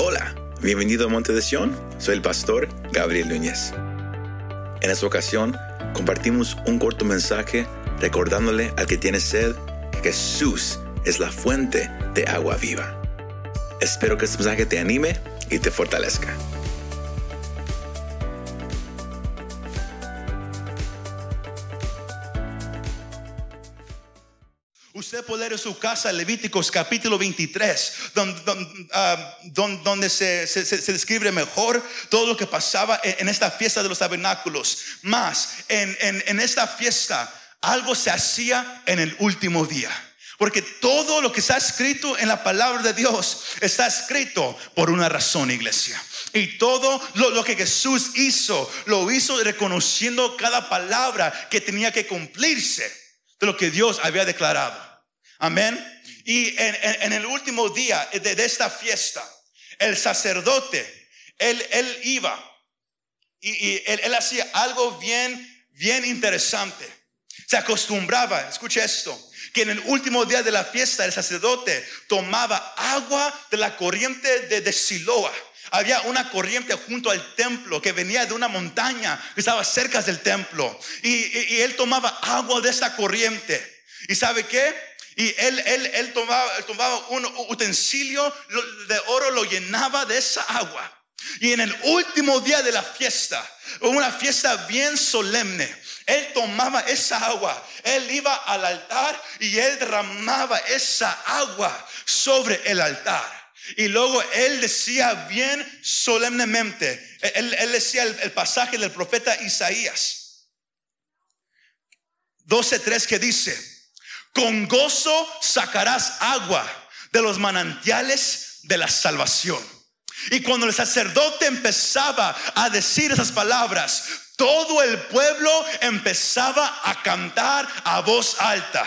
Hola, bienvenido a Monte de Sion. Soy el pastor Gabriel Núñez. En esta ocasión compartimos un corto mensaje recordándole al que tiene sed que Jesús es la fuente de agua viva. Espero que este mensaje te anime y te fortalezca. Leer en su casa Levíticos capítulo 23, ah, donde, se, describe mejor todo lo que pasaba en, esta fiesta de los tabernáculos. Más, en, esta fiesta algo se hacía en el último día. Porque todo lo que está escrito en la palabra de Dios está escrito por una razón, iglesia. Y todo lo, que Jesús hizo, lo hizo reconociendo cada palabra que tenía que cumplirse de lo que Dios había declarado. Amén. Y en, el último día de, esta fiesta, el sacerdote, él, él iba y, él, hacía algo bien, bien interesante. Se acostumbraba, escuche esto, que en el último día de la fiesta el sacerdote tomaba agua de la corriente de, de Siloa. Había una corriente junto al templo que venía de una montaña que estaba cerca del templo. Y, y él tomaba agua de esa corriente. ¿Y sabe qué? Y él, él, él tomaba, tomaba un utensilio de oro, lo llenaba de esa agua. Y en el último día de la fiesta, una fiesta bien solemne, él tomaba esa agua, él iba al altar y él derramaba esa agua sobre el altar. Y luego él decía bien solemnemente, él, él decía el, el, pasaje del profeta Isaías 12.3 que dice, con gozo sacarás agua de los manantiales de la salvación. Y cuando el sacerdote empezaba a decir esas palabras, todo el pueblo empezaba a cantar a voz alta.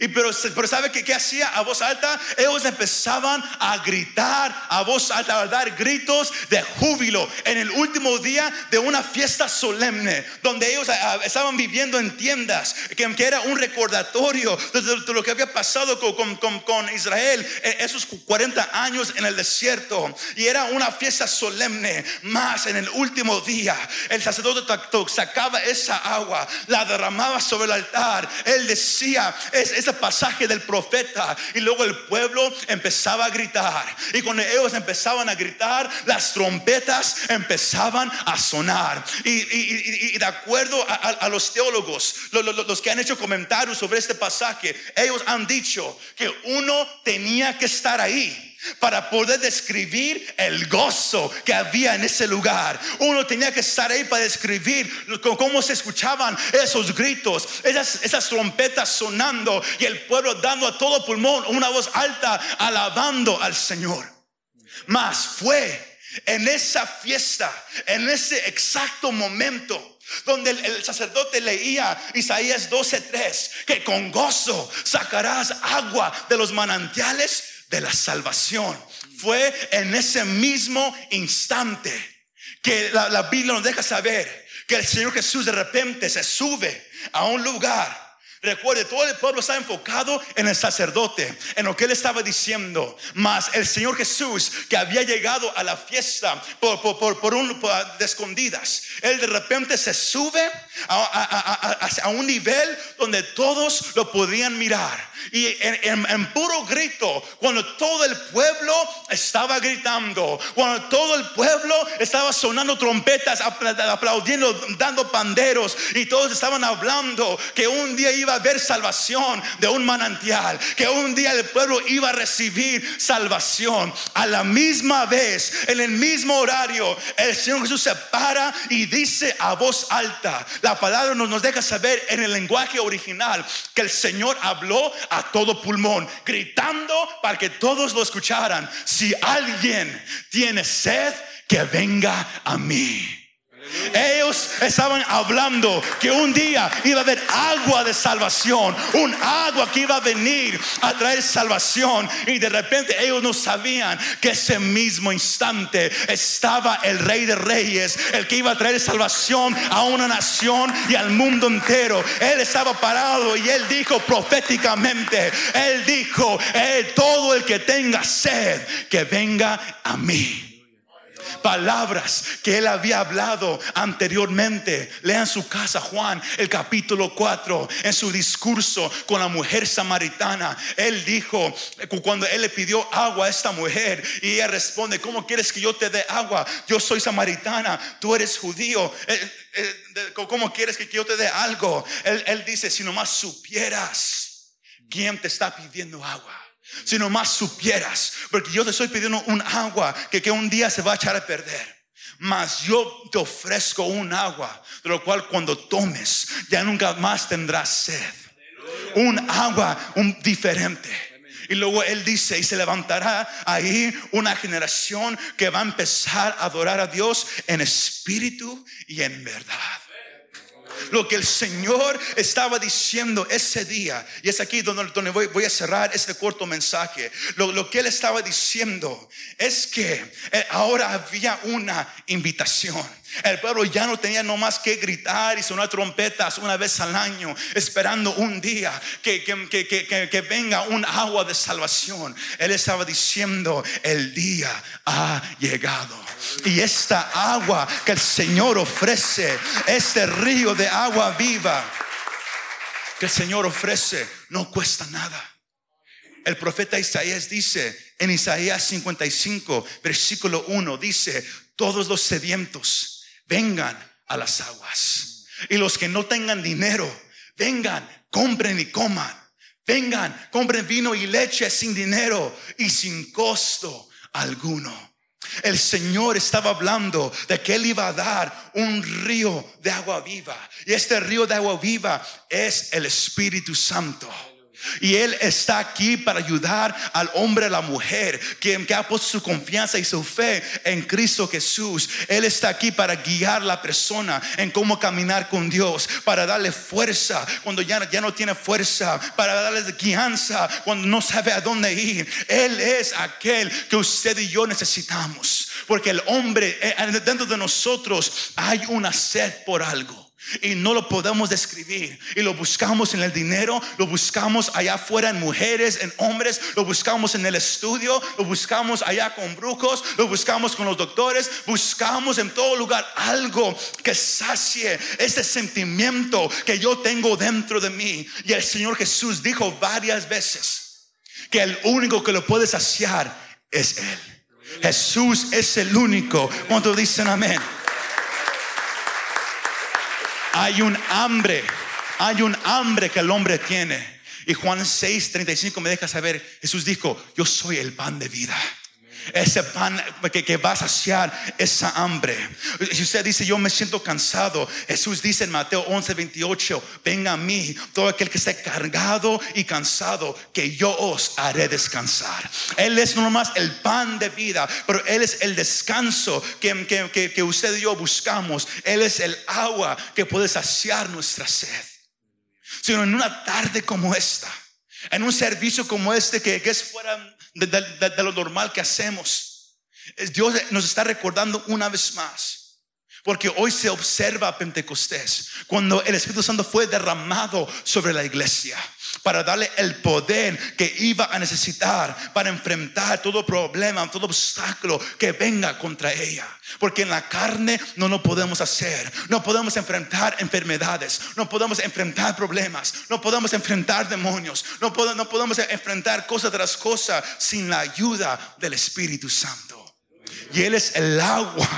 Y pero, pero ¿sabe qué, qué hacía a voz alta? Ellos empezaban a gritar a voz alta, a dar gritos de júbilo en el último día de una fiesta solemne, donde ellos ah, ah, estaban viviendo en tiendas, que, era un recordatorio de, lo que había pasado con, con, con, Israel esos 40 años en el desierto. Y era una fiesta solemne, más en el último día, el sacerdote sacaba esa agua, la derramaba sobre el altar. Él decía, es, pasaje del profeta y luego el pueblo empezaba a gritar. Y cuando ellos empezaban a gritar, las trompetas empezaban a sonar. Y, de acuerdo a, los teólogos, los, que han hecho comentarios sobre este pasaje, ellos han dicho que uno tenía que estar ahí para poder describir el gozo que había en ese lugar. Uno tenía que estar ahí para describir cómo se escuchaban esos gritos, esas, trompetas sonando y el pueblo dando a todo pulmón una voz alta alabando al Señor. Mas fue en esa fiesta, en ese exacto momento, donde el, sacerdote leía Isaías 12:3, que con gozo sacarás agua de los manantiales de la salvación. Fue en ese mismo instante que la, Biblia nos deja saber que el Señor Jesús de repente se sube a un lugar Recuerde, todo el pueblo está enfocado en el sacerdote, en lo que él estaba diciendo. Mas el Señor Jesús, que había llegado a la fiesta por, por, por, un, de escondidas, él de repente se sube a, a, un nivel donde todos lo podían mirar. Y en, puro grito, cuando todo el pueblo estaba gritando, cuando todo el pueblo estaba sonando trompetas, aplaudiendo, dando panderos, y todos estaban hablando que un día iba haber salvación de un manantial, que un día el pueblo iba a recibir salvación. A la misma vez, en el mismo horario, el Señor Jesús se para y dice a voz alta, la palabra nos, nos deja saber en el lenguaje original que el Señor habló a todo pulmón, gritando para que todos lo escucharan. Si alguien tiene sed, que venga a mí. Ellos estaban hablando que un día iba a haber agua de salvación, un agua que iba a venir a traer salvación. Y de repente ellos no sabían que ese mismo instante estaba el Rey de Reyes, el que iba a traer salvación a una nación y al mundo entero. Él estaba parado y él dijo proféticamente, él dijo, eh, todo el que tenga sed, que venga a mí palabras que él había hablado anteriormente. Lean su casa Juan, el capítulo 4, en su discurso con la mujer samaritana. Él dijo, cuando él le pidió agua a esta mujer, y ella responde, ¿cómo quieres que yo te dé agua? Yo soy samaritana, tú eres judío. Eh, eh, ¿Cómo quieres que yo te dé algo? Él, él dice, si nomás supieras quién te está pidiendo agua si nomás supieras, porque yo te estoy pidiendo un agua que, que un día se va a echar a perder. Mas yo te ofrezco un agua, de lo cual cuando tomes ya nunca más tendrás sed. Un agua un diferente. Y luego él dice, y se levantará ahí una generación que va a empezar a adorar a Dios en espíritu y en verdad lo que el Señor estaba diciendo ese día. Y es aquí donde, voy, a cerrar este corto mensaje. Lo, lo, que Él estaba diciendo es que eh, ahora había una invitación. El pueblo ya no tenía nomás que gritar y sonar trompetas una vez al año, esperando un día que, que, venga un agua de salvación. Él estaba diciendo, el día ha llegado. Y esta agua que el Señor ofrece, este río de agua viva que el Señor ofrece, no cuesta nada. El profeta Isaías dice en Isaías 55, versículo 1, dice, todos los sedientos vengan a las aguas. Y los que no tengan dinero, vengan, compren y coman. Vengan, compren vino y leche sin dinero y sin costo alguno. El Señor estaba hablando de que Él iba a dar un río de agua viva. Y este río de agua viva es el Espíritu Santo. Y Él está aquí para ayudar al hombre, a la mujer, que, que, ha puesto su confianza y su fe en Cristo Jesús. Él está aquí para guiar la persona en cómo caminar con Dios, para darle fuerza cuando ya, ya no tiene fuerza, para darle guianza cuando no sabe a dónde ir. Él es aquel que usted y yo necesitamos. Porque el hombre, eh, dentro de nosotros hay una sed por algo. Y no lo podemos describir. Y lo buscamos en el dinero, lo buscamos allá afuera en mujeres, en hombres, lo buscamos en el estudio, lo buscamos allá con brujos, lo buscamos con los doctores, buscamos en todo lugar algo que sacie ese sentimiento que yo tengo dentro de mí. Y el Señor Jesús dijo varias veces que el único que lo puede saciar es Él. Jesús es el único. Cuando dicen amén? Hay un hambre, hay un hambre que el hombre tiene. Y Juan 6, 35 me deja saber, Jesús dijo, yo soy el pan de vida. Ese pan que, que, va a saciar esa hambre. Si usted dice, yo me siento cansado, Jesús dice en Mateo 11, 28, venga a mí, todo aquel que esté cargado y cansado, que yo os haré descansar. Él es no más el pan de vida, pero Él es el descanso que, que, que usted y yo buscamos. Él es el agua que puede saciar nuestra sed. Sino en una tarde como esta, en un servicio como este que, que es fuera de, lo normal que hacemos. Dios nos está recordando una vez más. Porque hoy se observa Pentecostés, cuando el Espíritu Santo fue derramado sobre la iglesia para darle el poder que iba a necesitar para enfrentar todo problema, todo obstáculo que venga contra ella. Porque en la carne no lo podemos hacer. No podemos enfrentar enfermedades. No podemos enfrentar problemas. No podemos enfrentar demonios. No, podemos, no podemos enfrentar cosas tras cosas sin la ayuda del Espíritu Santo. Y Él es el agua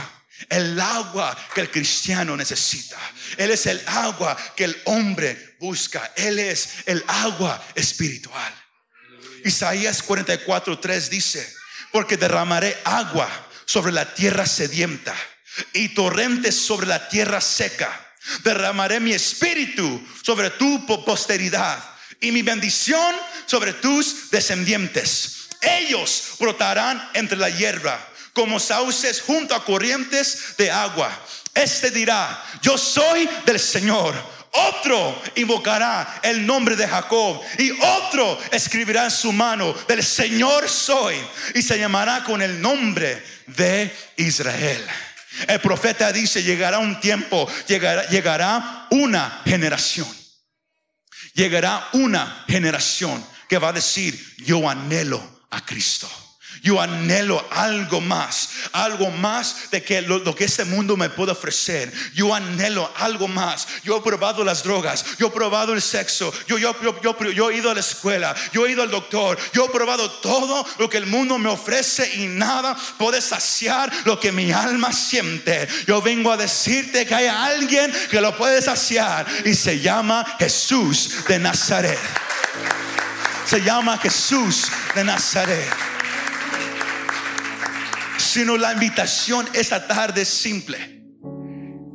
el agua que el cristiano necesita. Él es el agua que el hombre busca. Él es el agua espiritual. Isaías 44:3 dice, porque derramaré agua sobre la tierra sedienta y torrentes sobre la tierra seca. Derramaré mi espíritu sobre tu posteridad y mi bendición sobre tus descendientes. Ellos brotarán entre la hierba como sauces junto a corrientes de agua. Este dirá, yo soy del Señor. Otro invocará el nombre de Jacob y otro escribirá en su mano, del Señor soy, y se llamará con el nombre de Israel. El profeta dice, llegará un tiempo, llegará, llegará una generación. Llegará una generación que va a decir, yo anhelo a Cristo. Yo anhelo algo más, algo más de que lo, que este mundo me puede ofrecer. Yo anhelo algo más. Yo he probado las drogas, yo he probado el sexo, yo, yo, yo, he ido a la escuela, yo he ido al doctor, yo he probado todo lo que el mundo me ofrece y nada puede saciar lo que mi alma siente. Yo vengo a decirte que hay alguien que lo puede saciar y se llama Jesús de Nazaret. Se llama Jesús de Nazaret sino la invitación esta tarde es simple.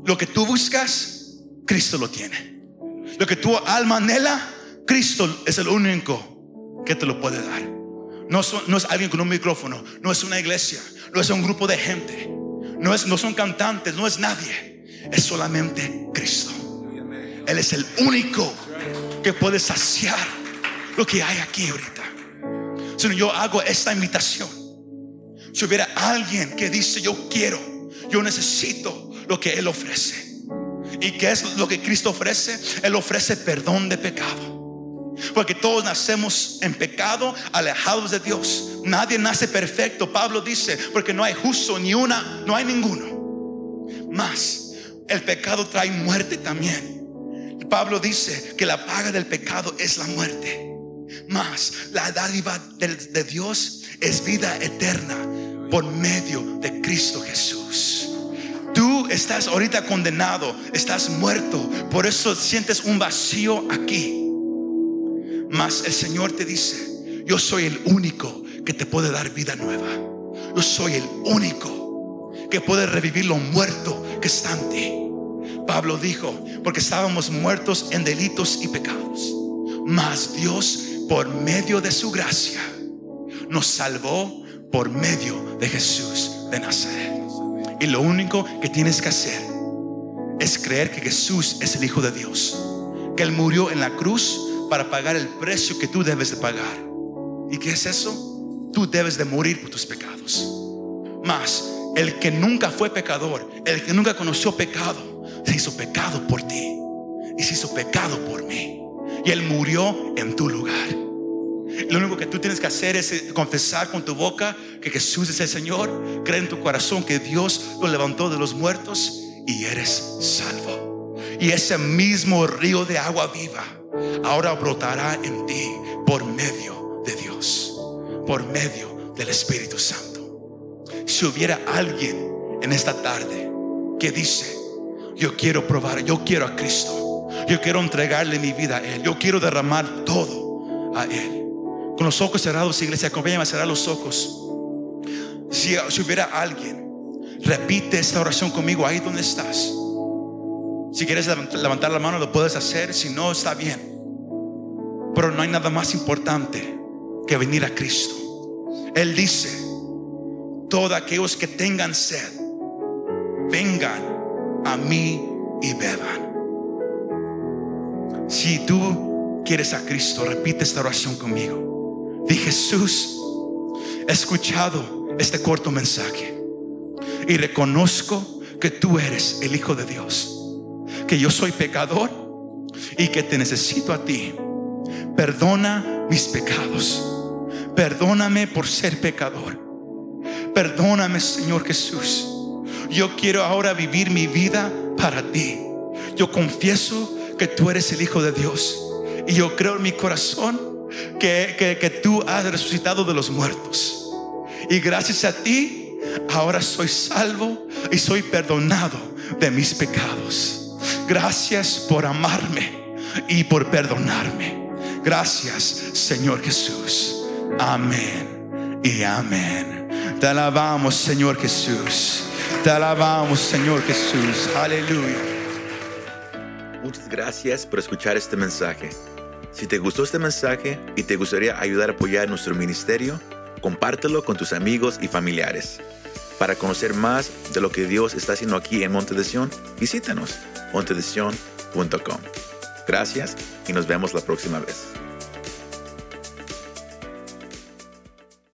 Lo que tú buscas, Cristo lo tiene. Lo que tu alma anhela, Cristo es el único que te lo puede dar. No, no es alguien con un micrófono, no es una iglesia, no es un grupo de gente, no, es, no son cantantes, no es nadie, es solamente Cristo. Él es el único que puede saciar lo que hay aquí ahorita. Si yo hago esta invitación si hubiera alguien que dice, yo quiero, yo necesito lo que Él ofrece. ¿Y qué es lo que Cristo ofrece? Él ofrece perdón de pecado. Porque todos nacemos en pecado, alejados de Dios. Nadie nace perfecto, Pablo dice, porque no hay justo ni una, no hay ninguno. Más, el pecado trae muerte también. Pablo dice que la paga del pecado es la muerte. Más, la dádiva de Dios es vida eterna por medio de Cristo Jesús. Tú estás ahorita condenado, estás muerto, por eso sientes un vacío aquí. Mas el Señor te dice, yo soy el único que te puede dar vida nueva. Yo soy el único que puede revivir lo muerto que está en ti. Pablo dijo, porque estábamos muertos en delitos y pecados. Mas Dios, por medio de su gracia, nos salvó por medio de Jesús de Nazaret. Y lo único que tienes que hacer es creer que Jesús es el Hijo de Dios, que Él murió en la cruz para pagar el precio que tú debes de pagar. ¿Y qué es eso? Tú debes de morir por tus pecados. Más, el que nunca fue pecador, el que nunca conoció pecado, se hizo pecado por ti y se hizo pecado por mí. Y Él murió en tu lugar. Lo único que tú tienes que hacer es eh, confesar con tu boca que Jesús es el Señor, creer en tu corazón que Dios lo levantó de los muertos y eres salvo. Y ese mismo río de agua viva ahora brotará en ti por medio de Dios, por medio del Espíritu Santo. Si hubiera alguien en esta tarde que dice, yo quiero probar, yo quiero a Cristo, yo quiero entregarle mi vida a Él, yo quiero derramar todo a Él. Con los ojos cerrados, iglesia, acompáñame a cerrar los ojos. Si, si hubiera alguien, repite esta oración conmigo ahí donde estás. Si quieres levantar la mano, lo puedes hacer. Si no, está bien. Pero no hay nada más importante que venir a Cristo. Él dice, todos aquellos que tengan sed, vengan a mí y beban. Si tú quieres a Cristo, repite esta oración conmigo. Di Jesús, he escuchado este corto mensaje y reconozco que tú eres el Hijo de Dios, que yo soy pecador y que te necesito a ti. Perdona mis pecados. Perdóname por ser pecador. Perdóname, Señor Jesús. Yo quiero ahora vivir mi vida para ti. Yo confieso que tú eres el Hijo de Dios. Y yo creo en mi corazón que, tú has resucitado de los muertos. Y gracias a ti, ahora soy salvo y soy perdonado de mis pecados. Gracias por amarme y por perdonarme. Gracias, Señor Jesús. Amén y amén. Te alabamos, Señor Jesús. Te alabamos, Señor Jesús. Aleluya. Muchas gracias por escuchar este mensaje. Si te gustó este mensaje y te gustaría ayudar a apoyar nuestro ministerio, compártelo con tus amigos y familiares. Para conocer más de lo que Dios está haciendo aquí en Monte de visítanos montedesion.com. Gracias y nos vemos la próxima vez.